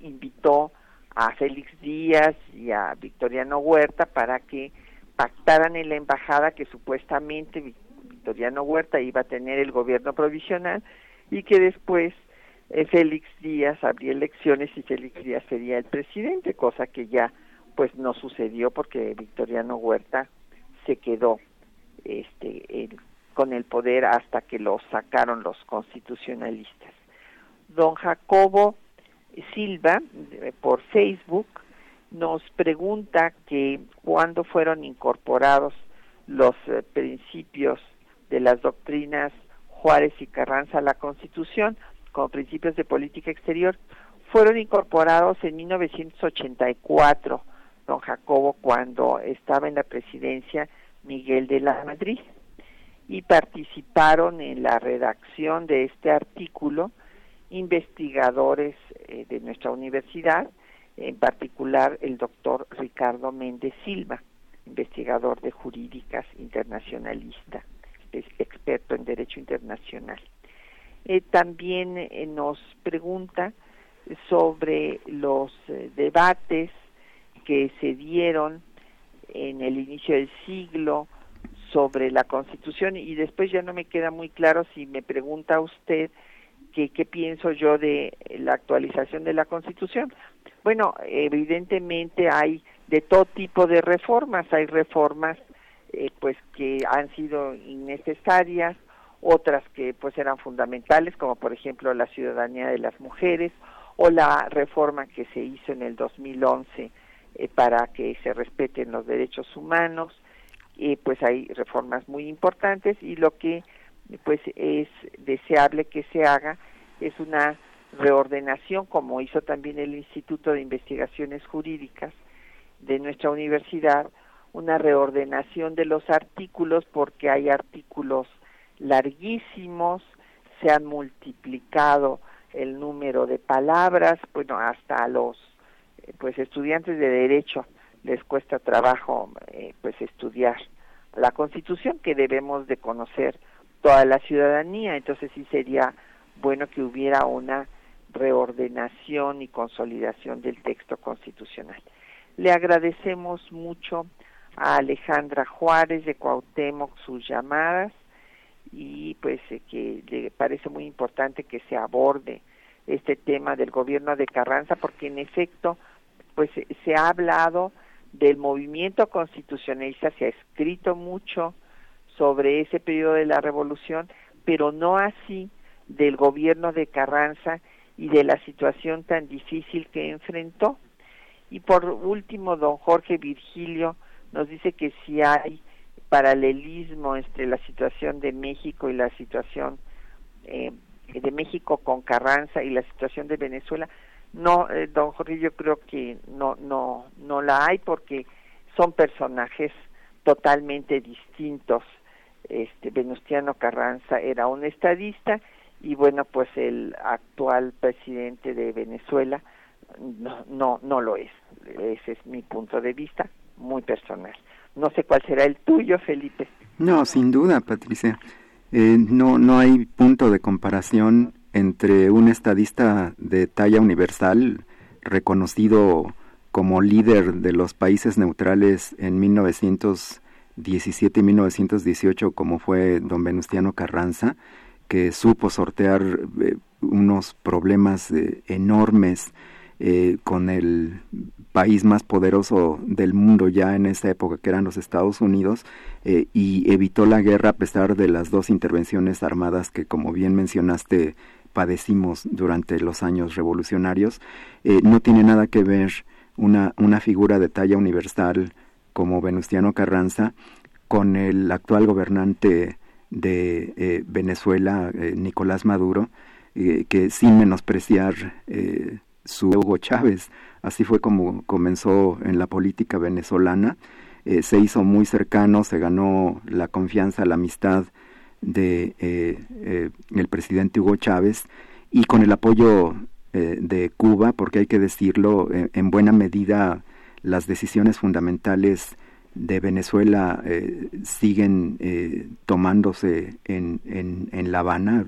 invitó a Félix Díaz y a Victoriano Huerta para que pactaran en la embajada que supuestamente Victoriano Huerta iba a tener el gobierno provisional y que después eh, Félix Díaz habría elecciones y Félix Díaz sería el presidente, cosa que ya pues no sucedió porque Victoriano Huerta se quedó este con el poder hasta que lo sacaron los constitucionalistas. Don Jacobo Silva por Facebook nos pregunta que cuándo fueron incorporados los eh, principios de las doctrinas Juárez y Carranza a la Constitución como principios de política exterior fueron incorporados en 1984 don Jacobo cuando estaba en la presidencia Miguel de la Madrid y participaron en la redacción de este artículo investigadores eh, de nuestra universidad, en particular el doctor Ricardo Méndez Silva, investigador de jurídicas internacionalista, experto en derecho internacional. Eh, también eh, nos pregunta sobre los debates que se dieron en el inicio del siglo sobre la Constitución y después ya no me queda muy claro si me pregunta usted que qué pienso yo de la actualización de la Constitución. Bueno, evidentemente hay de todo tipo de reformas, hay reformas eh, pues que han sido innecesarias, otras que pues eran fundamentales, como por ejemplo la ciudadanía de las mujeres o la reforma que se hizo en el 2011 eh, para que se respeten los derechos humanos, eh, pues hay reformas muy importantes y lo que pues es deseable que se haga es una reordenación como hizo también el Instituto de Investigaciones Jurídicas de nuestra universidad, una reordenación de los artículos porque hay artículos larguísimos, se han multiplicado el número de palabras, bueno, hasta los eh, pues estudiantes de derecho les cuesta trabajo eh, pues estudiar la Constitución que debemos de conocer toda la ciudadanía, entonces sí sería bueno que hubiera una reordenación y consolidación del texto constitucional. Le agradecemos mucho a Alejandra Juárez de Cuauhtémoc sus llamadas y pues eh, que le parece muy importante que se aborde este tema del gobierno de Carranza porque en efecto pues se ha hablado del movimiento constitucionalista, se ha escrito mucho sobre ese periodo de la revolución, pero no así del gobierno de Carranza y de la situación tan difícil que enfrentó. Y por último, don Jorge Virgilio nos dice que si hay paralelismo entre la situación de México y la situación eh, de México con Carranza y la situación de Venezuela, no, eh, don Jorge, yo creo que no, no, no la hay porque son personajes totalmente distintos. Este Venustiano Carranza era un estadista y bueno, pues el actual presidente de Venezuela no, no, no lo es. Ese es mi punto de vista, muy personal. No sé cuál será el tuyo, Felipe. No, sin duda, Patricia. Eh, no, no hay punto de comparación entre un estadista de talla universal, reconocido como líder de los países neutrales en 1917 y 1918, como fue don Venustiano Carranza, que supo sortear eh, unos problemas eh, enormes eh, con el país más poderoso del mundo ya en esa época, que eran los Estados Unidos, y evitó la guerra a pesar de las dos intervenciones armadas que, como bien mencionaste, padecimos durante los años revolucionarios, eh, no tiene nada que ver una, una figura de talla universal como Venustiano Carranza con el actual gobernante de eh, Venezuela, eh, Nicolás Maduro, que sin menospreciar su Hugo Chávez, así fue como comenzó en la política venezolana, se hizo muy cercano, se ganó la confianza, la amistad de eh, eh, el presidente Hugo Chávez y con el apoyo eh, de Cuba, porque hay que decirlo, en buena medida las decisiones fundamentales de Venezuela siguen tomándose en, en, en, La Habana.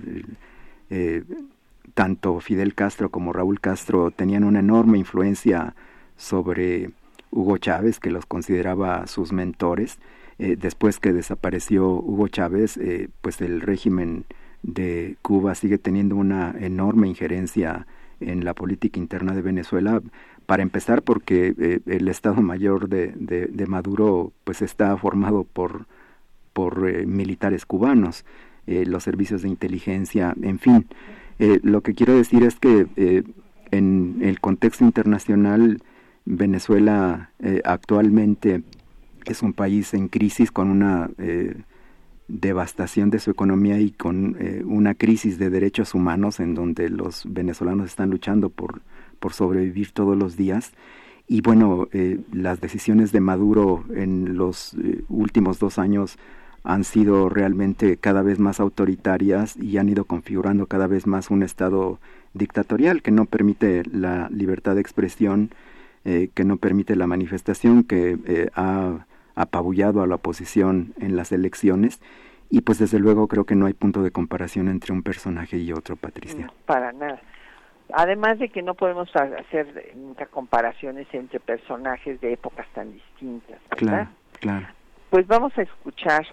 tanto Fidel Castro como Raúl Castro tenían una enorme influencia sobre Hugo Chávez, que los consideraba sus mentores eh, después que desapareció Hugo Chávez, eh, pues el régimen de Cuba sigue teniendo una enorme injerencia en la política interna de Venezuela, para empezar porque eh, el Estado Mayor de, Maduro pues está formado por, por militares cubanos, los servicios de inteligencia, en fin. lo que quiero decir es que en el contexto internacional Venezuela actualmente es un país en crisis con una eh, devastación de su economía y con eh, una crisis de derechos humanos en donde los venezolanos están luchando por, por sobrevivir todos los días. Y bueno, eh, las decisiones de Maduro en los últimos dos años han sido realmente cada vez más autoritarias y han ido configurando cada vez más un Estado dictatorial que no permite la libertad de expresión, que no permite la manifestación, que ha apabullado a la oposición en las elecciones y pues desde luego creo que no hay punto de comparación entre un personaje y otro, Patricia. para nada. Además de que no podemos hacer nunca comparaciones entre personajes de épocas tan distintas. Claro, claro. Pues vamos a escuchar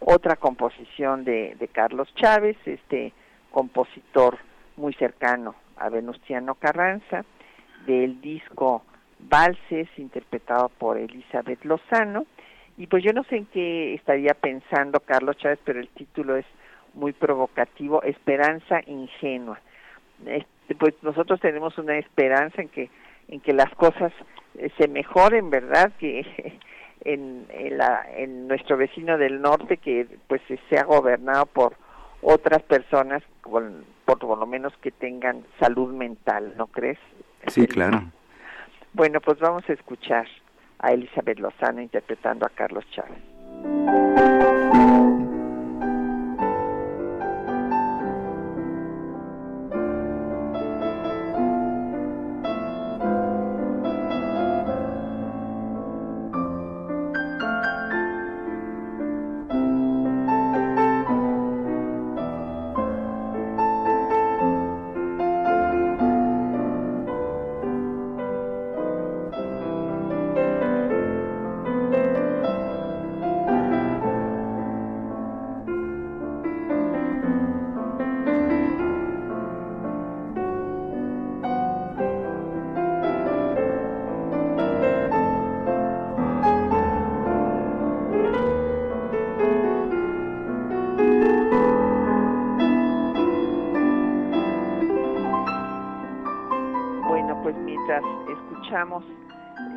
otra composición de, de Carlos Chávez, este compositor muy cercano a Venustiano Carranza, del disco Valses, interpretado por Elizabeth Lozano, y pues yo no sé en qué estaría pensando Carlos Chávez, pero el título es muy provocativo, Esperanza ingenua. Este, pues nosotros tenemos una esperanza en que en que las cosas eh, se mejoren, ¿verdad? Que en, en, la, en nuestro vecino del norte que pues sea gobernado por otras personas con, por, por lo menos que tengan salud mental, ¿no crees? Sí, claro. Bueno, pues vamos a escuchar a Elizabeth Lozano interpretando a Carlos Chávez.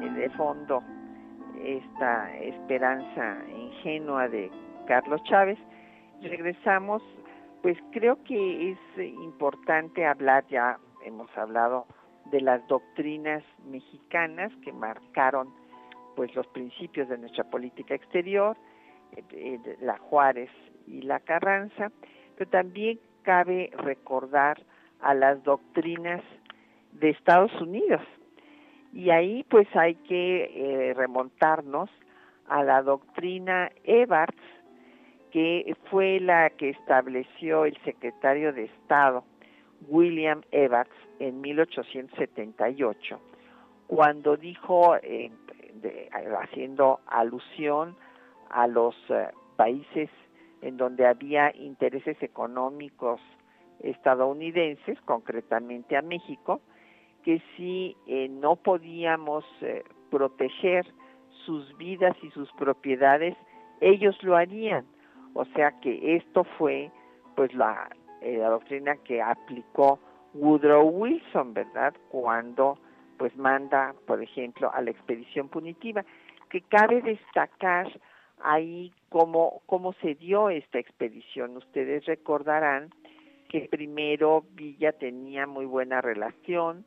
Eh, de fondo esta esperanza ingenua de Carlos Chávez, regresamos, pues creo que es importante hablar, ya hemos hablado de las doctrinas mexicanas que marcaron pues los principios de nuestra política exterior, eh, la Juárez y la Carranza, pero también cabe recordar a las doctrinas de Estados Unidos, y ahí pues hay que eh, remontarnos a la doctrina Evarts, que fue la que estableció el secretario de Estado William Evarts en 1878, cuando dijo, haciendo alusión a los eh, países en donde había intereses económicos estadounidenses, concretamente a México, que si eh, no podíamos eh, proteger sus vidas y sus propiedades, ellos lo harían. O sea que esto fue pues la, eh, la doctrina que aplicó Woodrow Wilson, ¿verdad? Cuando pues manda, por ejemplo, a la expedición punitiva, que cabe destacar ahí cómo, cómo se dio esta expedición. Ustedes recordarán que primero Villa tenía muy buena relación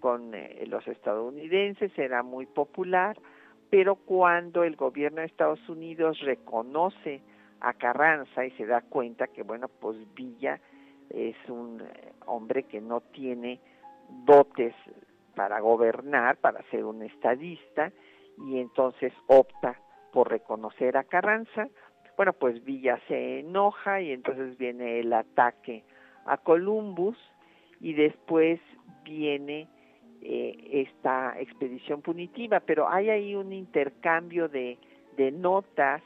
con eh, los estadounidenses, era muy popular, pero cuando el gobierno de Estados Unidos reconoce a Carranza y se da cuenta que, bueno, pues Villa es un eh, hombre que no tiene dotes para gobernar, para ser un estadista, y entonces opta por reconocer a Carranza, bueno, pues Villa se enoja y entonces viene el ataque a Columbus y después viene eh, esta expedición punitiva, pero hay ahí un intercambio de, notas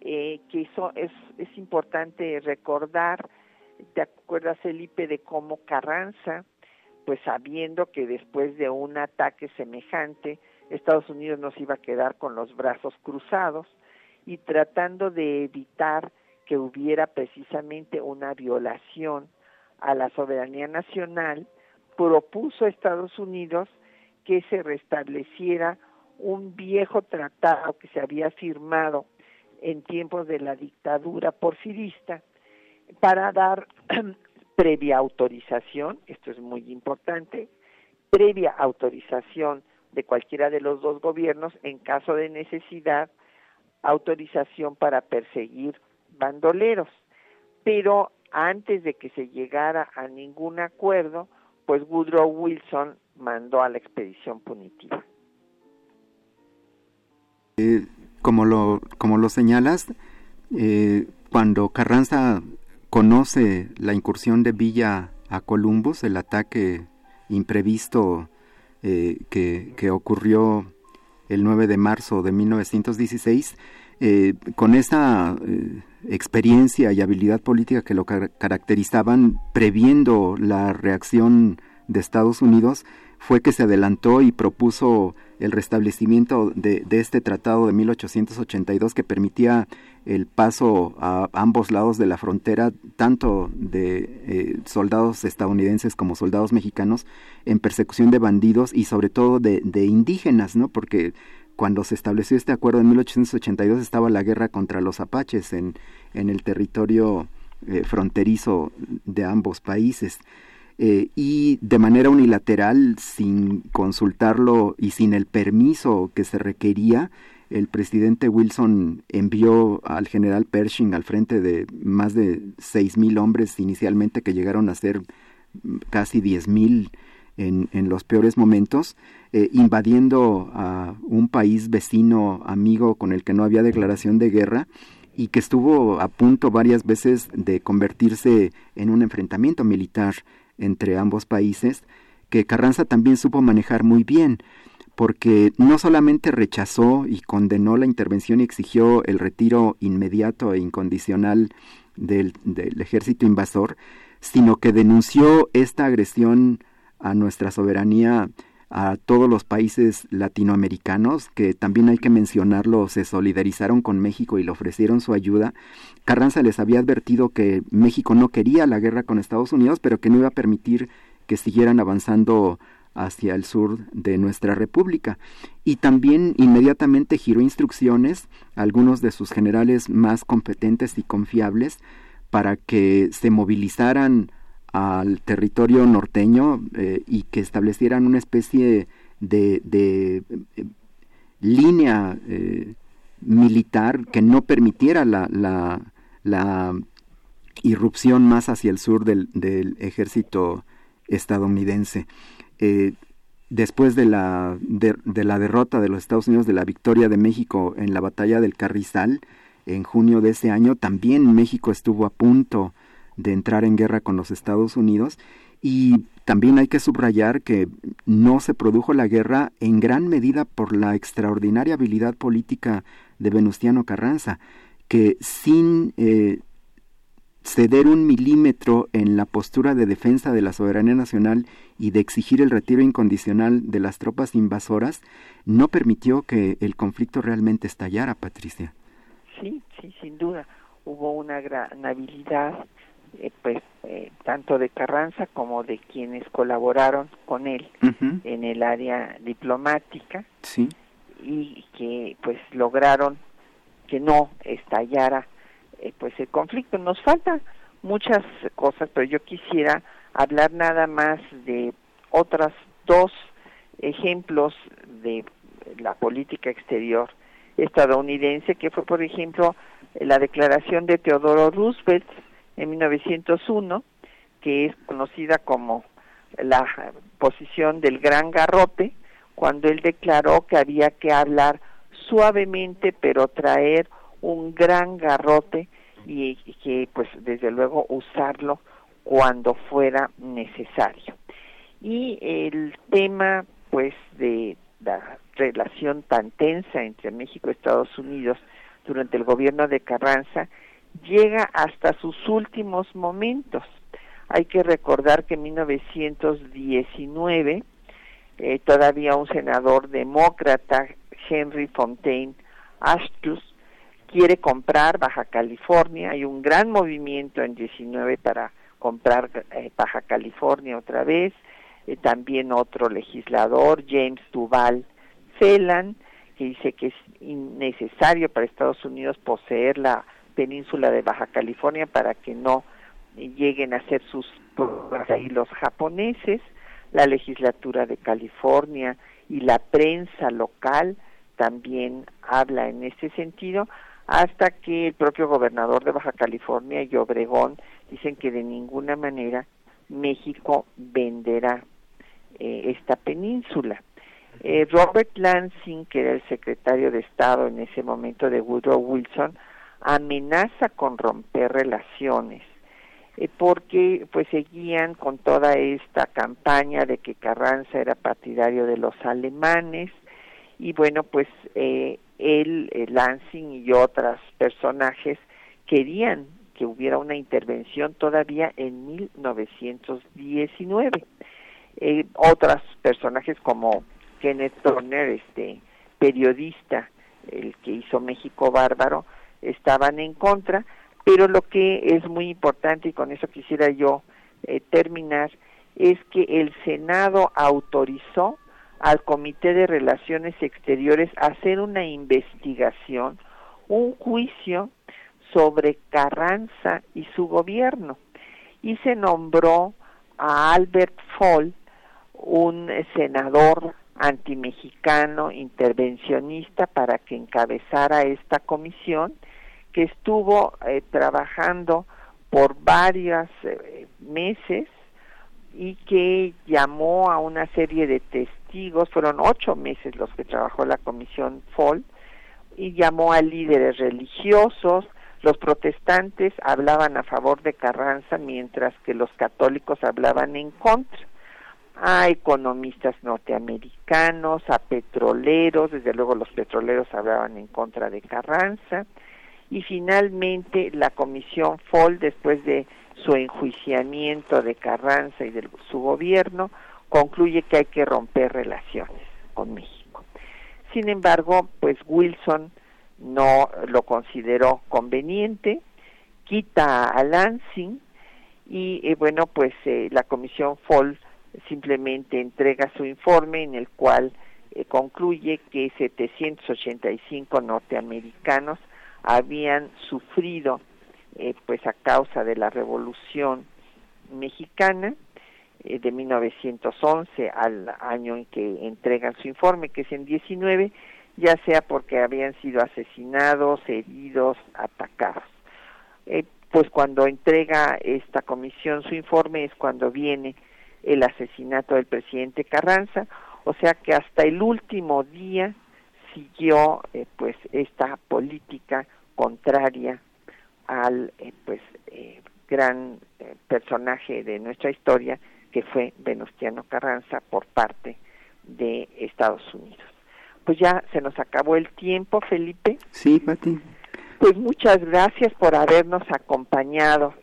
eh, que eso es, es importante recordar. ¿Te acuerdas, Felipe, de cómo Carranza, pues sabiendo que después de un ataque semejante, Estados Unidos nos iba a quedar con los brazos cruzados y tratando de evitar que hubiera precisamente una violación a la soberanía nacional, propuso a Estados Unidos que se restableciera un viejo tratado que se había firmado en tiempos de la dictadura porfirista para dar previa autorización, esto es muy importante, previa autorización de cualquiera de los dos gobiernos en caso de necesidad, autorización para perseguir bandoleros. Pero antes de que se llegara a ningún acuerdo, pues Woodrow Wilson mandó a la expedición punitiva. Eh, como, lo, como lo señalas, eh, cuando Carranza conoce la incursión de Villa a Columbus, el ataque imprevisto eh, que, que, ocurrió el 9 de marzo de 1916, con esa experiencia y habilidad política que lo caracterizaban, previendo la reacción de Estados Unidos, fue que se adelantó y propuso el restablecimiento de, este tratado de 1882 que permitía el paso a ambos lados de la frontera, tanto de eh, soldados estadounidenses como soldados mexicanos, en persecución de bandidos y sobre todo de, de indígenas, ¿no? Porque cuando se estableció este acuerdo en 1882 estaba la guerra contra los apaches en, en el territorio eh, fronterizo de ambos países. eh, y de manera unilateral, sin consultarlo y sin el permiso que se requería, el presidente Wilson envió al general Pershing al frente de más de seis mil hombres inicialmente que llegaron a ser casi diez mil en, los peores momentos, eh, invadiendo a un país vecino, amigo, con el que no había declaración de guerra y que estuvo a punto varias veces de convertirse en un enfrentamiento militar entre ambos países, que Carranza también supo manejar muy bien porque no solamente rechazó y condenó la intervención y exigió el retiro inmediato e incondicional del, ejército invasor, sino que denunció esta agresión a nuestra soberanía a todos los países latinoamericanos, que también hay que mencionarlo, se solidarizaron con México y le ofrecieron su ayuda. Carranza les había advertido que México no quería la guerra con Estados Unidos, pero que no iba a permitir que siguieran avanzando hacia el sur de nuestra república y también inmediatamente giró instrucciones a algunos de sus generales más competentes y confiables para que se movilizaran al territorio norteño eh, y que establecieran una especie de, eh, línea eh, militar que no permitiera la, la, la, irrupción más hacia el sur del, del ejército estadounidense. Después de la, de, la derrota de los Estados Unidos, de la victoria de México en la batalla del Carrizal, en junio de ese año, también México estuvo a punto de entrar en guerra con los Estados Unidos y también hay que subrayar que no se produjo la guerra en gran medida por la extraordinaria habilidad política de Venustiano Carranza, que sin eh, ceder un milímetro en la postura de defensa de la soberanía nacional y de exigir el retiro incondicional de las tropas invasoras, no permitió que el conflicto realmente estallara, Patricia. Sí, sí, sin duda. Hubo una gran habilidad, eh, pues, eh, tanto de Carranza como de quienes colaboraron con él en el área diplomática. Sí. Y que, pues, lograron que no estallara eh, pues el conflicto. Nos faltan muchas cosas, pero yo quisiera hablar nada más de otras dos ejemplos de la política exterior estadounidense, que fue, por ejemplo, la declaración de Teodoro Roosevelt en 1901, que es conocida como la posición del gran garrote, cuando él declaró que había que hablar suavemente, pero traer un gran garrote y, que pues desde luego usarlo cuando fuera necesario. Y el tema pues de la relación tan tensa entre México y Estados Unidos durante el gobierno de Carranza llega hasta sus últimos momentos. Hay que recordar que en 1919 eh, todavía un senador demócrata, Henry Fontaine Astus, quiere comprar Baja California. Hay un gran movimiento en 19 para comprar eh, Baja California otra vez. Eh, también otro legislador, James Duval Celan, que dice que es innecesario para Estados Unidos poseer la península de Baja California para que no lleguen a hacer sus ahí los japoneses. La legislatura de California y la prensa local también habla en ese sentido hasta que el propio gobernador de Baja California y Obregón dicen que de ninguna manera México venderá eh, esta península. Eh, Robert Lansing, que era el secretario de Estado en ese momento de Woodrow Wilson, amenaza con romper relaciones eh, porque pues seguían con toda esta campaña de que Carranza era partidario de los alemanes y bueno pues eh, él, eh, Lansing y otros personajes querían que hubiera una intervención todavía en 1919. Eh, otros personajes como Kenneth Turner, este periodista, el que hizo México Bárbaro, estaban en contra, pero lo que es muy importante y con eso quisiera yo eh, terminar es que el Senado autorizó al Comité de Relaciones Exteriores hacer una investigación, un juicio sobre Carranza y su gobierno. Y se nombró a Albert Fall, un senador antimexicano intervencionista para que encabezara esta comisión que estuvo eh, trabajando por varios eh, meses y que llamó a una serie de testigos, fueron ocho meses los que trabajó la comisión Fall, y llamó a líderes religiosos, los protestantes hablaban a favor de Carranza mientras que los católicos hablaban en contra. A economistas norteamericanos, a petroleros, desde luego los petroleros hablaban en contra de Carranza, y finalmente la comisión Fall, después de su enjuiciamiento de Carranza y de su gobierno, concluye que hay que romper relaciones con México. Sin embargo, pues Wilson no lo consideró conveniente, quita a Lansing y eh, bueno, pues eh, la comisión Fall simplemente entrega su informe en el cual eh, concluye que 785 norteamericanos habían sufrido eh, pues a causa de la revolución mexicana eh, de 1911 al año en que entregan su informe que es en 19 ya sea porque habían sido asesinados heridos atacados. Pues cuando entrega esta comisión su informe es cuando viene el asesinato del presidente Carranza, o sea que hasta el último día siguió eh, pues esta política contraria al eh, pues eh, gran personaje de nuestra historia que fue Venustiano Carranza por parte de Estados Unidos. Pues ya se nos acabó el tiempo, Felipe. Sí, Pati. Pues muchas gracias por habernos acompañado,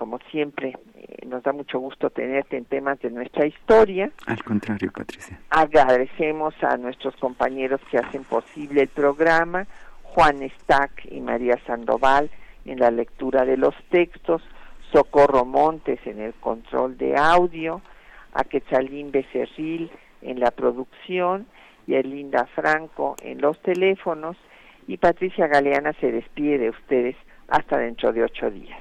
como siempre, nos da mucho gusto tenerte en temas de nuestra historia. Al contrario, Patricia. Agradecemos a nuestros compañeros que hacen posible el programa, Juan Stack y María Sandoval en la lectura de los textos, Socorro Montes en el control de audio, a Quetzalín Becerril en la producción y a Linda Franco en los teléfonos y Patricia Galeana se despide de ustedes hasta dentro de ocho días.